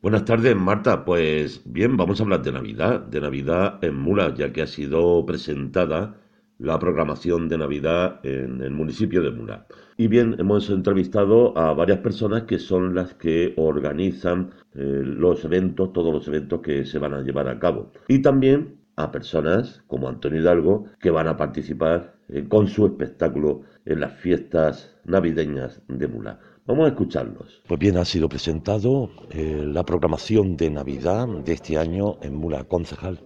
Buenas tardes, Marta. Pues bien, vamos a hablar de Navidad, de Navidad en Mula, ya que ha sido presentada la programación de Navidad en el municipio de Mula. Y bien, hemos entrevistado a varias personas que son las que organizan eh, los eventos, todos los eventos que se van a llevar a cabo. Y también a personas como Antonio Hidalgo que van a participar eh, con su espectáculo en las fiestas navideñas de Mula. Vamos a escucharlos. Pues bien, ha sido presentado eh, la programación de Navidad de este año en Mula Concejal.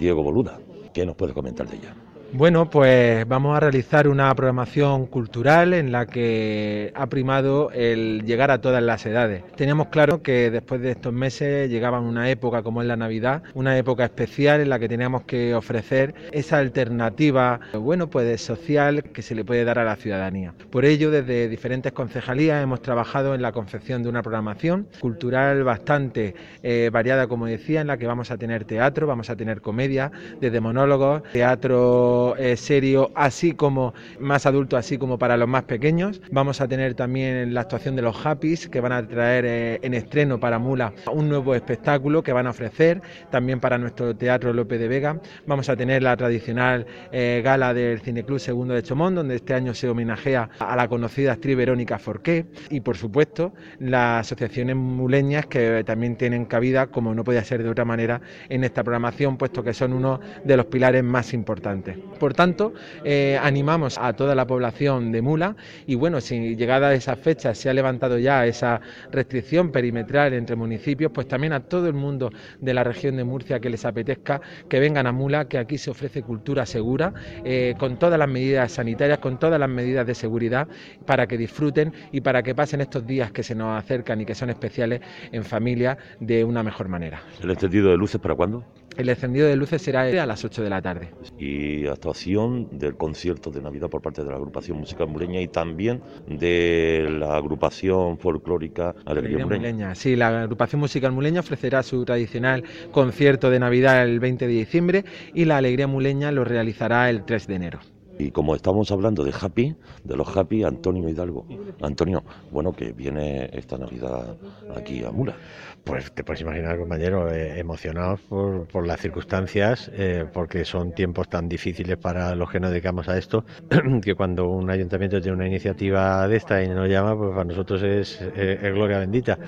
Diego Boluda, ¿qué nos puede comentar de ella? Bueno, pues vamos a realizar una programación cultural en la que ha primado el llegar a todas las edades. Teníamos claro que después de estos meses llegaban una época como es la Navidad, una época especial en la que teníamos que ofrecer esa alternativa, bueno, pues social que se le puede dar a la ciudadanía. Por ello, desde diferentes concejalías hemos trabajado en la confección de una programación cultural bastante eh, variada, como decía, en la que vamos a tener teatro, vamos a tener comedia, desde monólogos, teatro eh, serio, así como más adulto, así como para los más pequeños. Vamos a tener también la actuación de los Happys, que van a traer eh, en estreno para Mula un nuevo espectáculo que van a ofrecer también para nuestro Teatro López de Vega. Vamos a tener la tradicional eh, gala del Cineclub Segundo de Chomón, donde este año se homenajea a la conocida actriz Verónica Forqué y, por supuesto, las asociaciones muleñas que también tienen cabida, como no podía ser de otra manera, en esta programación, puesto que son uno de los pilares más importantes. Por tanto, eh, animamos a toda la población de Mula y bueno, si llegada esa fecha se ha levantado ya esa restricción perimetral entre municipios, pues también a todo el mundo de la región de Murcia que les apetezca que vengan a Mula, que aquí se ofrece cultura segura, eh, con todas las medidas sanitarias, con todas las medidas de seguridad, para que disfruten y para que pasen estos días que se nos acercan y que son especiales en familia de una mejor manera. ¿El encendido de luces para cuándo? El encendido de luces será a las 8 de la tarde. Y actuación del concierto de Navidad por parte de la agrupación musical mureña y también de la agrupación folclórica Alegría, Mureña. Sí, la agrupación musical muleña ofrecerá su tradicional concierto de Navidad el 20 de diciembre y la Alegría Muleña lo realizará el 3 de enero. Y como estamos hablando de Happy, de los Happy, Antonio Hidalgo. Antonio, bueno, que viene esta Navidad aquí a Mula. Pues te puedes imaginar, compañero, eh, emocionados por, las circunstancias, eh, porque son tiempos tan difíciles para los que nos dedicamos a esto, que cuando un ayuntamiento tiene una iniciativa de esta y nos llama, pues para nosotros es, eh, gloria bendita.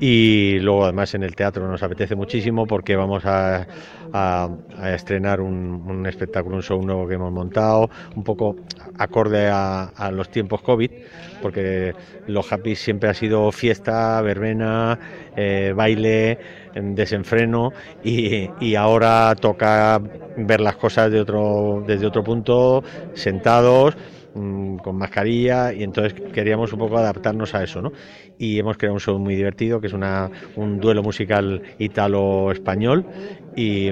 Y luego, además, en el teatro nos apetece muchísimo porque vamos a, estrenar un, espectáculo, un show nuevo que hemos montado, un poco acorde a, los tiempos COVID, porque los Happy siempre ha sido fiesta, verbena, eh, baile, desenfreno y, y, ahora toca ver las cosas de otro, desde otro punto, sentados mm, con mascarilla y entonces queríamos un poco adaptarnos a eso, ¿no? Y hemos creado un show muy divertido que es una, un duelo musical italo-español y,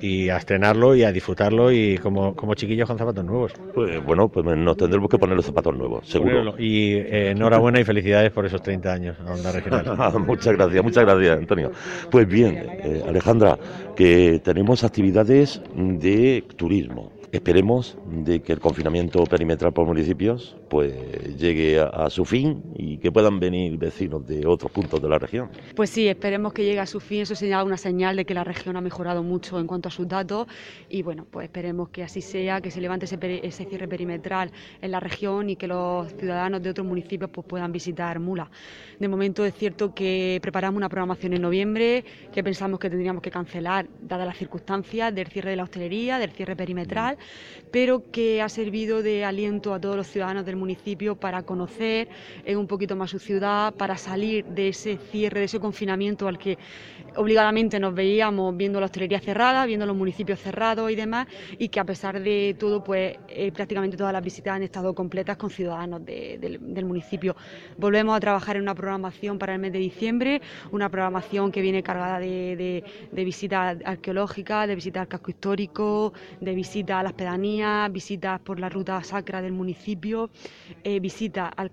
y, a estrenarlo y a disfrutarlo y como, como chiquillos con zapatos nuevos. Pues bueno, pues nos tendremos que poner los zapatos nuevos, seguro. Y eh, enhorabuena y felicidades por esos 30 años a Onda Regional. muchas gracias, muchas gracias, Antonio. Pues bien, eh, Alejandra, que tenemos actividades de turismo. Esperemos de que el confinamiento perimetral por municipios pues llegue a, su fin y que puedan venir vecinos de otros puntos de la región. Pues sí, esperemos que llegue a su fin. Eso señala una señal de que la región ha mejorado mucho en cuanto a sus datos y bueno, pues esperemos que así sea, que se levante ese, ese cierre perimetral en la región y que los ciudadanos de otros municipios pues, puedan visitar Mula. De momento es cierto que preparamos una programación en noviembre que pensamos que tendríamos que cancelar dadas las circunstancias del cierre de la hostelería, del cierre perimetral pero que ha servido de aliento a todos los ciudadanos del municipio para conocer un poquito más su ciudad, para salir de ese cierre, de ese confinamiento al que obligadamente nos veíamos viendo la hostelería cerrada, viendo los municipios cerrados y demás, y que a pesar de todo, pues eh, prácticamente todas las visitas han estado completas con ciudadanos de, de, del municipio. Volvemos a trabajar en una programación para el mes de diciembre, una programación que viene cargada de, visitas arqueológicas, de visitas al casco histórico, de visitas a las pedanías, visitas por la ruta sacra del municipio, eh, visitas al,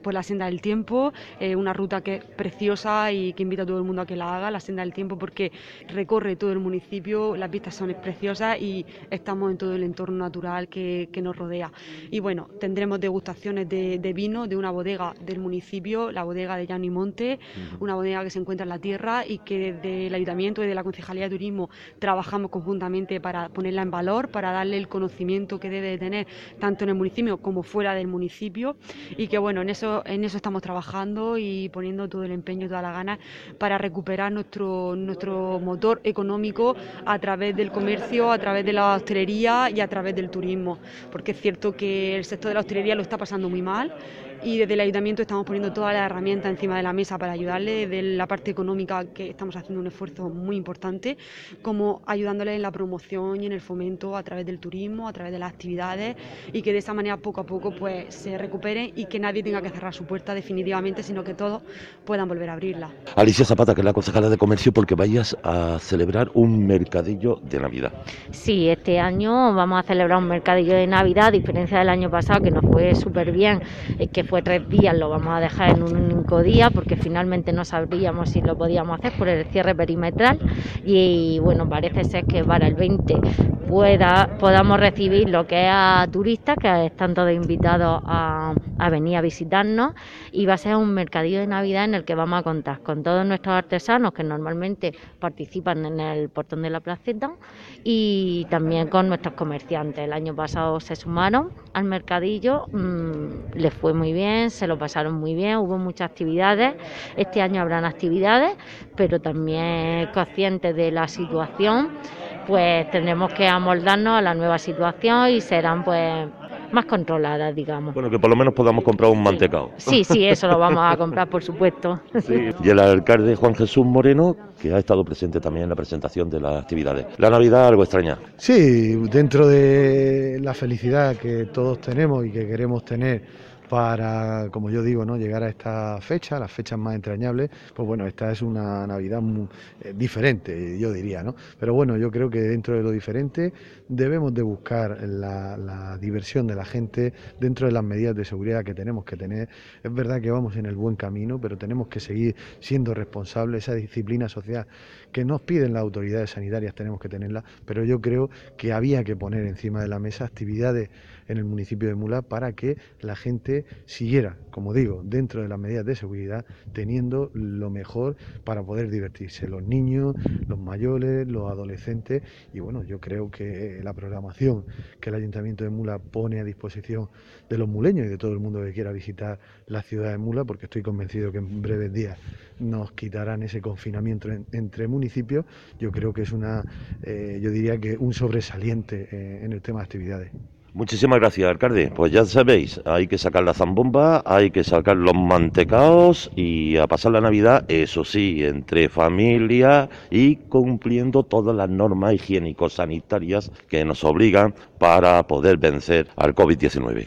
por la senda del tiempo, eh, una ruta que es preciosa y que invita a todo el mundo a que la haga, la senda del tiempo, porque recorre todo el municipio, las vistas son preciosas y estamos en todo el entorno natural que, nos rodea. Y bueno, tendremos degustaciones de, vino de una bodega del municipio, la bodega de Llano Monte, una bodega que se encuentra en la tierra y que desde el Ayuntamiento y de la Concejalía de Turismo trabajamos conjuntamente para ponerla en valor, para darle el conocimiento que debe de tener tanto en el municipio como fuera del municipio y que bueno, en eso, en eso estamos trabajando y poniendo todo el empeño y toda la gana para recuperar nuestro, nuestro motor económico a través del comercio, a través de la hostelería y a través del turismo, porque es cierto que el sector de la hostelería lo está pasando muy mal y desde el ayuntamiento estamos poniendo todas las herramientas encima de la mesa para ayudarle, desde la parte económica que estamos haciendo un esfuerzo muy importante, como ayudándole en la promoción y en el fomento a través del turismo, a través de las actividades y que de esa manera poco a poco pues se recupere y que nadie tenga que cerrar su puerta definitivamente, sino que todos puedan volver a abrirla. Alicia Zapata, que es la concejala de comercio, porque vayas a celebrar un mercadillo de Navidad. Sí, este año vamos a celebrar un mercadillo de Navidad, a diferencia del año pasado que nos fue súper bien, que fue tres días, lo vamos a dejar en un único día porque finalmente no sabríamos si lo podíamos hacer por el cierre perimetral. Y bueno, parece ser que para el 20 pueda, podamos recibir lo que es a turistas que están todos invitados a, a venir a visitarnos. Y va a ser un mercadillo de Navidad en el que vamos a contar con todos nuestros artesanos que normalmente participan en el portón de la placeta y también con nuestros comerciantes. El año pasado se sumaron al mercadillo, mm, les fue muy bien, se lo pasaron muy bien, hubo muchas actividades. Este año habrán actividades, pero también conscientes de la situación, pues tendremos que amoldarnos a la nueva situación y serán pues más controladas, digamos. Bueno, que por lo menos podamos comprar un mantecado. Sí, sí, eso lo vamos a comprar, por supuesto. Y el alcalde Juan Jesús Moreno, que ha estado presente también en la presentación de las actividades. La Navidad algo extraña. Sí, dentro de la felicidad que todos tenemos y que queremos tener para, como yo digo, ¿no? llegar a esta fecha, las fechas más entrañables, pues bueno, esta es una Navidad muy, eh, diferente, yo diría, ¿no? Pero bueno, yo creo que dentro de lo diferente debemos de buscar la, diversión de la gente dentro de las medidas de seguridad que tenemos que tener. Es verdad que vamos en el buen camino, pero tenemos que seguir siendo responsables, esa disciplina social que nos piden las autoridades sanitarias tenemos que tenerla, pero yo creo que había que poner encima de la mesa actividades en el municipio de Mula para que la gente siguiera, como digo, dentro de las medidas de seguridad, teniendo lo mejor para poder divertirse, los niños, los mayores, los adolescentes, y bueno, yo creo que la programación que el Ayuntamiento de Mula pone a disposición de los muleños y de todo el mundo que quiera visitar la ciudad de Mula, porque estoy convencido que en breves días nos quitarán ese confinamiento entre municipios, yo creo que es una, eh, yo diría que un sobresaliente eh, en el tema de actividades. Muchísimas gracias, alcalde. Pues ya sabéis, hay que sacar la zambomba, hay que sacar los mantecaos y a pasar la Navidad, eso sí, entre familia y cumpliendo todas las normas higiénico-sanitarias que nos obligan para poder vencer al COVID-19.